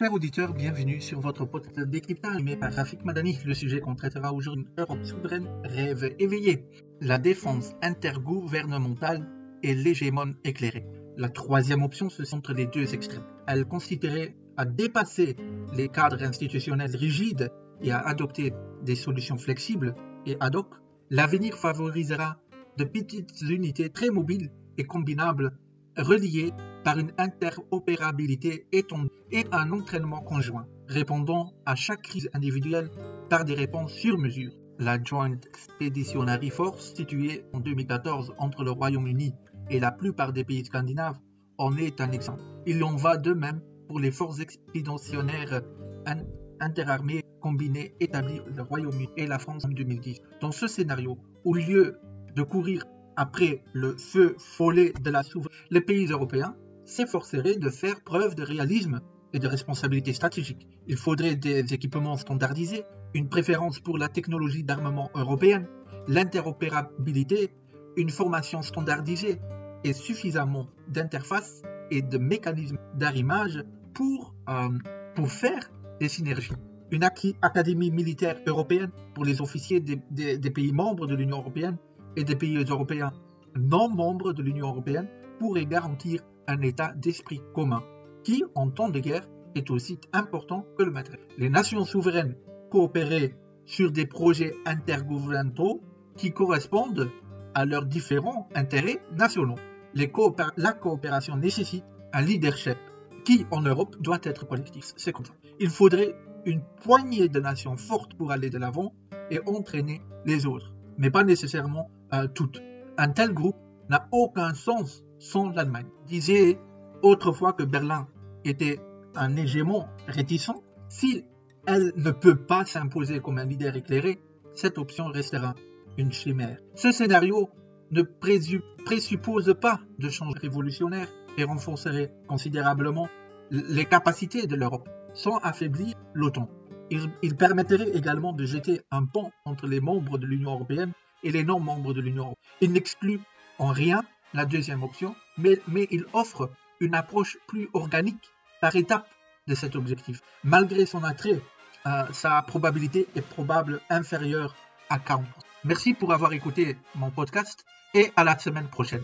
Chers auditeurs, bienvenue sur votre podcast décryptage animé par Rafik Madani. Le sujet qu'on traitera aujourd'hui, Europe souveraine, rêve éveillé. La défense intergouvernementale et l'hégémon éclairé. La troisième option se centre les deux extrêmes. Elle consisterait à dépasser les cadres institutionnels rigides et à adopter des solutions flexibles et ad hoc. L'avenir favorisera de petites unités très mobiles et combinables reliées par une interopérabilité étendue et un entraînement conjoint, répondant à chaque crise individuelle par des réponses sur mesure. La Joint Expeditionary Force, située en 2014 entre le Royaume-Uni et la plupart des pays scandinaves, en est un exemple. Il en va de même pour les forces expéditionnaires interarmées combinées établies le Royaume-Uni et la France en 2010. Dans ce scénario, au lieu de courir après le feu follet de la souveraineté, les pays européens s'efforceraient de faire preuve de réalisme et de responsabilité stratégique. Il faudrait des équipements standardisés, une préférence pour la technologie d'armement européenne, l'interopérabilité, une formation standardisée et suffisamment d'interfaces et de mécanismes d'arrimage pour, euh, pour faire des synergies. Une académie militaire européenne pour les officiers des pays membres de l'Union européenne et des pays européens non membres de l'Union européenne pourrait garantir un état d'esprit commun qui, en temps de guerre, est aussi important que le matériel. Les nations souveraines coopéraient sur des projets intergouvernementaux qui correspondent à leurs différents intérêts nationaux. la coopération nécessite un leadership qui, en Europe, doit être collectif. C'est comme ça. Il faudrait une poignée de nations fortes pour aller de l'avant et entraîner les autres, mais pas nécessairement euh, toutes. Un tel groupe n'a aucun sens sans l'Allemagne. Disait autrefois que Berlin était un hégémon réticent. Si elle ne peut pas s'imposer comme un leader éclairé, cette option restera une chimère. Ce scénario ne présuppose pas de changement révolutionnaire et renforcerait considérablement les capacités de l'Europe sans affaiblir l'OTAN. Il, il, permettrait également de jeter un pont entre les membres de l'Union européenne et les non-membres de l'Union européenne. Il n'exclut en rien la deuxième option, mais, il offre une approche plus organique par étape de cet objectif. Malgré son attrait, euh, sa probabilité est probable inférieure à 40%. Merci pour avoir écouté mon podcast et à la semaine prochaine.